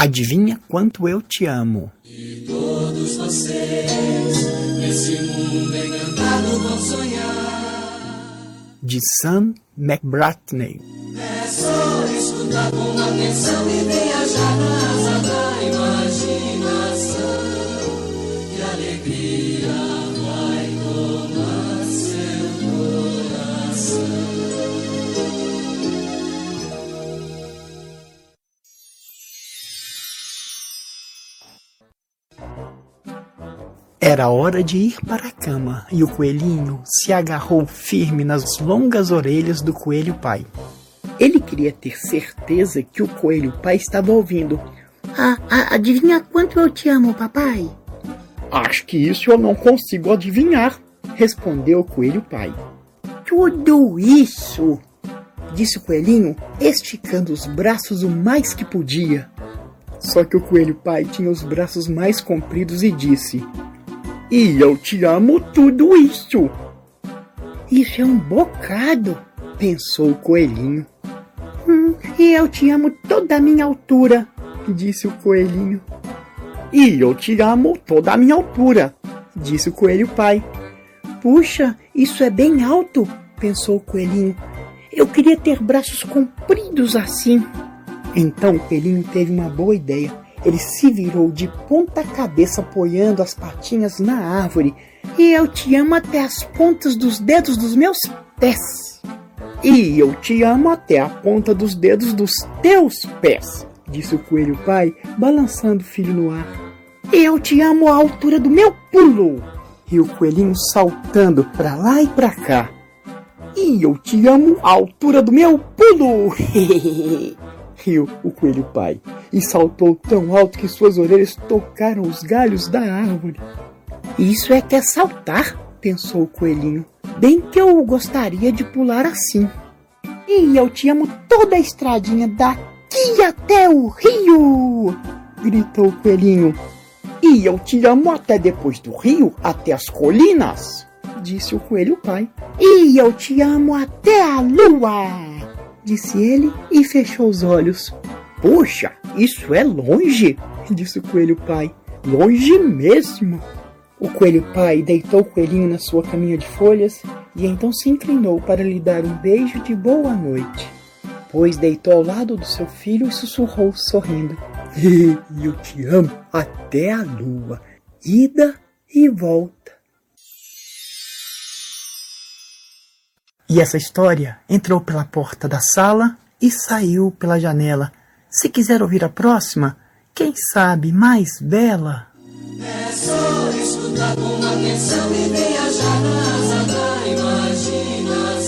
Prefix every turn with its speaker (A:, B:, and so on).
A: Adivinha quanto eu te amo?
B: E todos vocês, nesse mundo encantado, vão sonhar.
A: De Sam McBratney.
B: É só escutar com atenção e viajar
A: Era hora de ir para a cama e o coelhinho se agarrou firme nas longas orelhas do coelho pai. Ele queria ter certeza que o coelho pai estava ouvindo.
C: Ah, ah, adivinha quanto eu te amo, papai?
A: Acho que isso eu não consigo adivinhar, respondeu o coelho pai.
C: Tudo isso, disse o coelhinho, esticando os braços o mais que podia.
A: Só que o coelho pai tinha os braços mais compridos e disse: E eu te amo tudo isso.
C: Isso é um bocado,
A: pensou o coelhinho.
C: Hum, e eu te amo toda a minha altura,
A: disse o coelhinho. E eu te amo toda a minha altura, disse o coelho pai.
C: Puxa, isso é bem alto, pensou o coelhinho. Eu queria ter braços compridos assim.
A: Então o coelhinho teve uma boa ideia. Ele se virou de ponta cabeça apoiando as patinhas na árvore.
C: E eu te amo até as pontas dos dedos dos meus pés.
A: E eu te amo até a ponta dos dedos dos teus pés, disse o coelho pai, balançando o filho no ar.
C: E eu te amo à altura do meu pulo,
A: e o coelhinho saltando para lá e para cá. E eu te amo à altura do meu pulo, riu o coelho pai, e saltou tão alto que suas orelhas tocaram os galhos da árvore.
C: Isso é que é saltar, pensou o coelhinho. Bem que eu gostaria de pular assim. E eu te amo toda a estradinha daqui até o rio!
A: gritou o coelhinho. E eu te amo até depois do rio, até as colinas, disse o coelho pai.
C: E eu te amo até a lua, disse ele e fechou os olhos.
A: Poxa, isso é longe, disse o coelho pai. Longe mesmo. O coelho pai deitou o coelhinho na sua caminha de folhas e então se inclinou para lhe dar um beijo de boa noite. Pois deitou ao lado do seu filho e sussurrou sorrindo: Eu te amo até a lua, ida e volta. E essa história entrou pela porta da sala e saiu pela janela. Se quiser ouvir a próxima, quem sabe mais bela.
B: É só escutar e viajar na asa da imaginação.